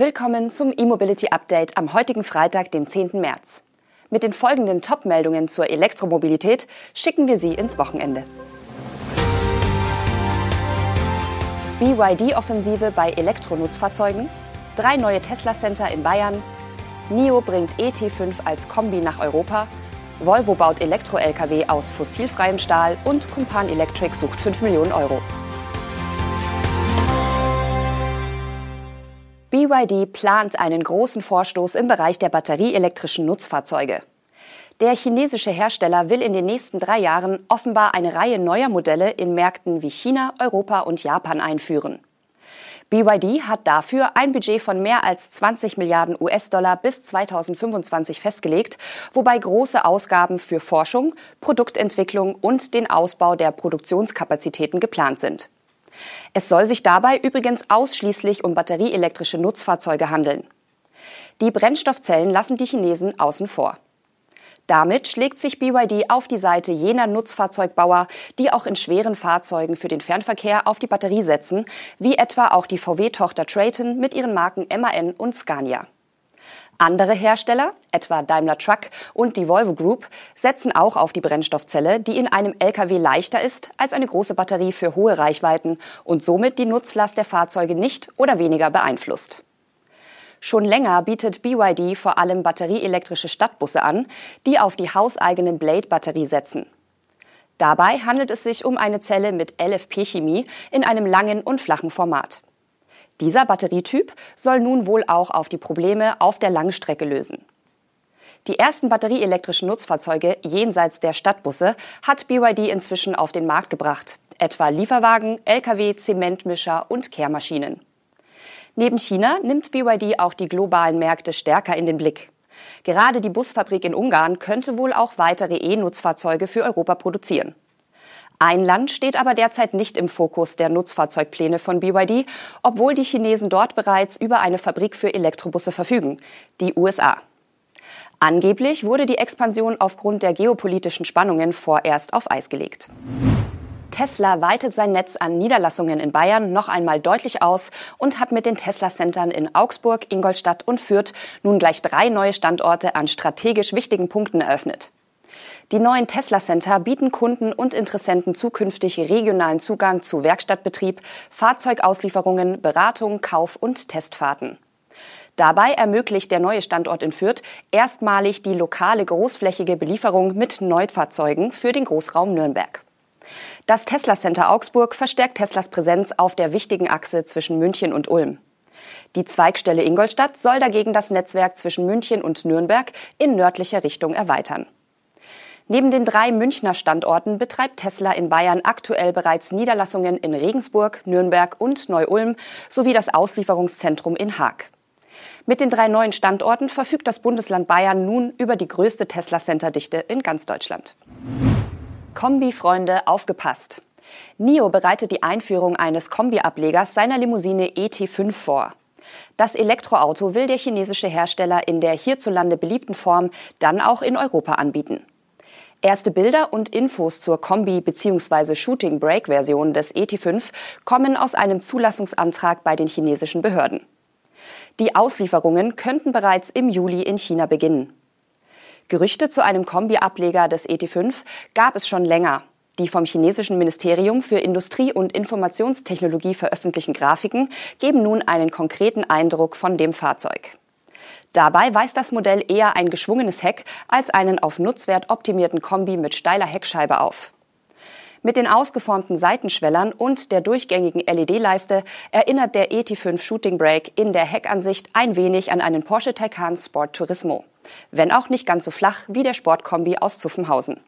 Willkommen zum E-Mobility Update am heutigen Freitag, den 10. März. Mit den folgenden Top-Meldungen zur Elektromobilität schicken wir Sie ins Wochenende. BYD-Offensive bei Elektronutzfahrzeugen, drei neue Tesla-Center in Bayern, NIO bringt ET5 als Kombi nach Europa, Volvo baut Elektro-Lkw aus fossilfreiem Stahl und Kumpan Electric sucht 5 Millionen Euro. BYD plant einen großen Vorstoß im Bereich der batterieelektrischen Nutzfahrzeuge. Der chinesische Hersteller will in den nächsten drei Jahren offenbar eine Reihe neuer Modelle in Märkten wie China, Europa und Japan einführen. BYD hat dafür ein Budget von mehr als 20 Milliarden US-Dollar bis 2025 festgelegt, wobei große Ausgaben für Forschung, Produktentwicklung und den Ausbau der Produktionskapazitäten geplant sind. Es soll sich dabei übrigens ausschließlich um batterieelektrische Nutzfahrzeuge handeln. Die Brennstoffzellen lassen die Chinesen außen vor. Damit schlägt sich BYD auf die Seite jener Nutzfahrzeugbauer, die auch in schweren Fahrzeugen für den Fernverkehr auf die Batterie setzen, wie etwa auch die VW-Tochter Traton mit ihren Marken MAN und Scania. Andere Hersteller, etwa Daimler Truck und die Volvo Group, setzen auch auf die Brennstoffzelle, die in einem Lkw leichter ist als eine große Batterie für hohe Reichweiten und somit die Nutzlast der Fahrzeuge nicht oder weniger beeinflusst. Schon länger bietet BYD vor allem batterieelektrische Stadtbusse an, die auf die hauseigenen Blade-Batterie setzen. Dabei handelt es sich um eine Zelle mit LFP-Chemie in einem langen und flachen Format. Dieser Batterietyp soll nun wohl auch auf die Probleme auf der Langstrecke lösen. Die ersten batterieelektrischen Nutzfahrzeuge jenseits der Stadtbusse hat BYD inzwischen auf den Markt gebracht, etwa Lieferwagen, Lkw, Zementmischer und Kehrmaschinen. Neben China nimmt BYD auch die globalen Märkte stärker in den Blick. Gerade die Busfabrik in Ungarn könnte wohl auch weitere E-Nutzfahrzeuge für Europa produzieren. Ein Land steht aber derzeit nicht im Fokus der Nutzfahrzeugpläne von BYD, obwohl die Chinesen dort bereits über eine Fabrik für Elektrobusse verfügen, die USA. Angeblich wurde die Expansion aufgrund der geopolitischen Spannungen vorerst auf Eis gelegt. Tesla weitet sein Netz an Niederlassungen in Bayern noch einmal deutlich aus und hat mit den Tesla-Centern in Augsburg, Ingolstadt und Fürth nun gleich drei neue Standorte an strategisch wichtigen Punkten eröffnet. Die neuen Tesla Center bieten Kunden und Interessenten zukünftig regionalen Zugang zu Werkstattbetrieb, Fahrzeugauslieferungen, Beratung, Kauf und Testfahrten. Dabei ermöglicht der neue Standort in Fürth erstmalig die lokale großflächige Belieferung mit Neufahrzeugen für den Großraum Nürnberg. Das Tesla Center Augsburg verstärkt Teslas Präsenz auf der wichtigen Achse zwischen München und Ulm. Die Zweigstelle Ingolstadt soll dagegen das Netzwerk zwischen München und Nürnberg in nördlicher Richtung erweitern. Neben den drei Münchner Standorten betreibt Tesla in Bayern aktuell bereits Niederlassungen in Regensburg, Nürnberg und Neu-Ulm sowie das Auslieferungszentrum in Haag. Mit den drei neuen Standorten verfügt das Bundesland Bayern nun über die größte Tesla-Center-Dichte in ganz Deutschland. Kombi-Freunde, aufgepasst! NIO bereitet die Einführung eines Kombi-Ablegers seiner Limousine ET5 vor. Das Elektroauto will der chinesische Hersteller in der hierzulande beliebten Form dann auch in Europa anbieten. Erste Bilder und Infos zur Kombi- bzw. Shooting-Brake-Version des ET5 kommen aus einem Zulassungsantrag bei den chinesischen Behörden. Die Auslieferungen könnten bereits im Juli in China beginnen. Gerüchte zu einem Kombi-Ableger des ET5 gab es schon länger. Die vom chinesischen Ministerium für Industrie und Informationstechnologie veröffentlichten Grafiken geben nun einen konkreten Eindruck von dem Fahrzeug. Dabei weist das Modell eher ein geschwungenes Heck als einen auf Nutzwert optimierten Kombi mit steiler Heckscheibe auf. Mit den ausgeformten Seitenschwellern und der durchgängigen LED-Leiste erinnert der ET5 Shooting Brake in der Heckansicht ein wenig an einen Porsche Taycan Sport Turismo, wenn auch nicht ganz so flach wie der Sportkombi aus Zuffenhausen.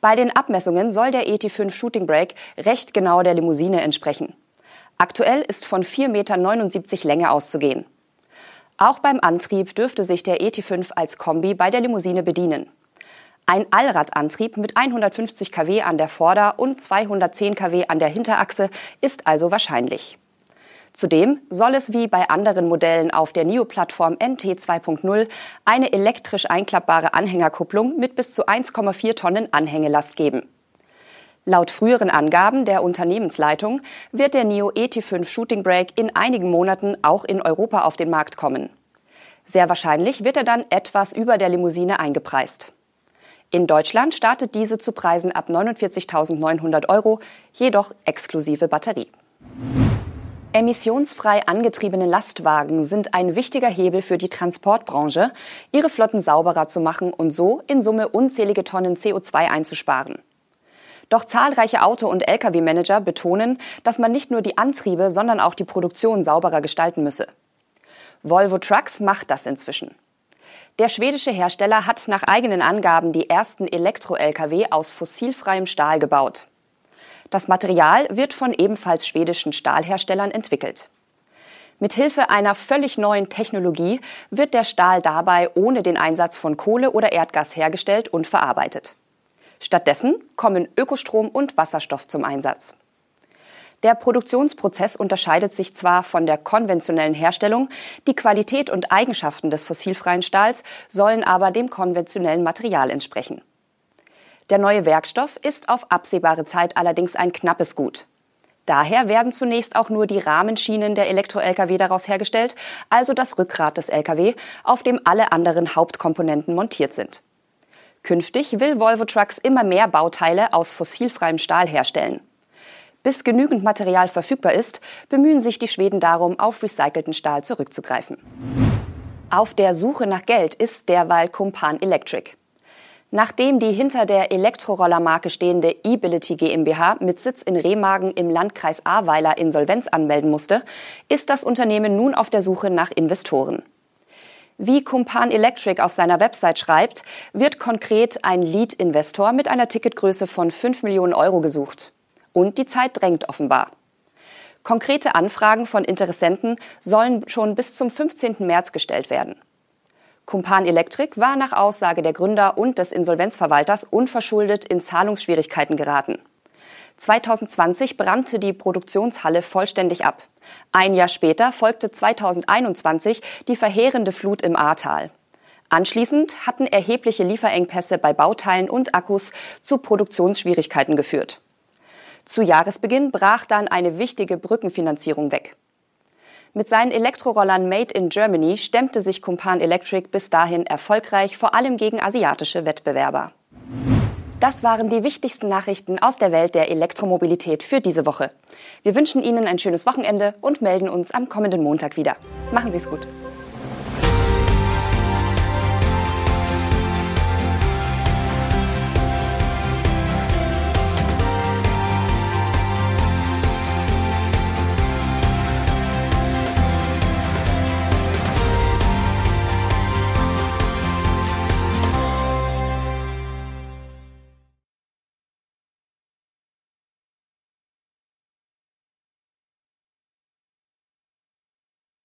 Bei den Abmessungen soll der ET5 Shooting Brake recht genau der Limousine entsprechen. Aktuell ist von 4,79 Meter Länge auszugehen. Auch beim Antrieb dürfte sich der ET5 als Kombi bei der Limousine bedienen. Ein Allradantrieb mit 150 kW an der Vorder- und 210 kW an der Hinterachse ist also wahrscheinlich. Zudem soll es wie bei anderen Modellen auf der NIO-Plattform NT 2.0 eine elektrisch einklappbare Anhängerkupplung mit bis zu 1,4 Tonnen Anhängelast geben. Laut früheren Angaben der Unternehmensleitung wird der NIO ET5 Shooting Brake in einigen Monaten auch in Europa auf den Markt kommen. Sehr wahrscheinlich wird er dann etwas über der Limousine eingepreist. In Deutschland startet diese zu Preisen ab 49.900 Euro, jedoch exklusive Batterie. Emissionsfrei angetriebene Lastwagen sind ein wichtiger Hebel für die Transportbranche, ihre Flotten sauberer zu machen und so in Summe unzählige Tonnen CO2 einzusparen. Doch zahlreiche Auto- und Lkw-Manager betonen, dass man nicht nur die Antriebe, sondern auch die Produktion sauberer gestalten müsse. Volvo Trucks macht das inzwischen. Der schwedische Hersteller hat nach eigenen Angaben die ersten Elektro-Lkw aus fossilfreiem Stahl gebaut. Das Material wird von ebenfalls schwedischen Stahlherstellern entwickelt. Mithilfe einer völlig neuen Technologie wird der Stahl dabei ohne den Einsatz von Kohle oder Erdgas hergestellt und verarbeitet. Stattdessen kommen Ökostrom und Wasserstoff zum Einsatz. Der Produktionsprozess unterscheidet sich zwar von der konventionellen Herstellung, die Qualität und Eigenschaften des fossilfreien Stahls sollen aber dem konventionellen Material entsprechen. Der neue Werkstoff ist auf absehbare Zeit allerdings ein knappes Gut. Daher werden zunächst auch nur die Rahmenschienen der Elektro-Lkw daraus hergestellt, also das Rückgrat des Lkw, auf dem alle anderen Hauptkomponenten montiert sind. Künftig will Volvo Trucks immer mehr Bauteile aus fossilfreiem Stahl herstellen. Bis genügend Material verfügbar ist, bemühen sich die Schweden darum, auf recycelten Stahl zurückzugreifen. Auf der Suche nach Geld ist derweil Kumpan Electric. Nachdem die hinter der Elektrorollermarke stehende E-Bility GmbH mit Sitz in Remagen im Landkreis Ahrweiler Insolvenz anmelden musste, ist das Unternehmen nun auf der Suche nach Investoren. Wie Kumpan Electric auf seiner Website schreibt, wird konkret ein Lead-Investor mit einer Ticketgröße von 5 Millionen Euro gesucht. Und die Zeit drängt offenbar. Konkrete Anfragen von Interessenten sollen schon bis zum 15. März gestellt werden. Kumpan Electric war nach Aussage der Gründer und des Insolvenzverwalters unverschuldet in Zahlungsschwierigkeiten geraten. 2020 brannte die Produktionshalle vollständig ab. Ein Jahr später folgte 2021 die verheerende Flut im Ahrtal. Anschließend hatten erhebliche Lieferengpässe bei Bauteilen und Akkus zu Produktionsschwierigkeiten geführt. Zu Jahresbeginn brach dann eine wichtige Brückenfinanzierung weg. Mit seinen Elektrorollern Made in Germany stemmte sich Kumpan Electric bis dahin erfolgreich vor allem gegen asiatische Wettbewerber. Das waren die wichtigsten Nachrichten aus der Welt der Elektromobilität für diese Woche. Wir wünschen Ihnen ein schönes Wochenende und melden uns am kommenden Montag wieder. Machen Sie es gut.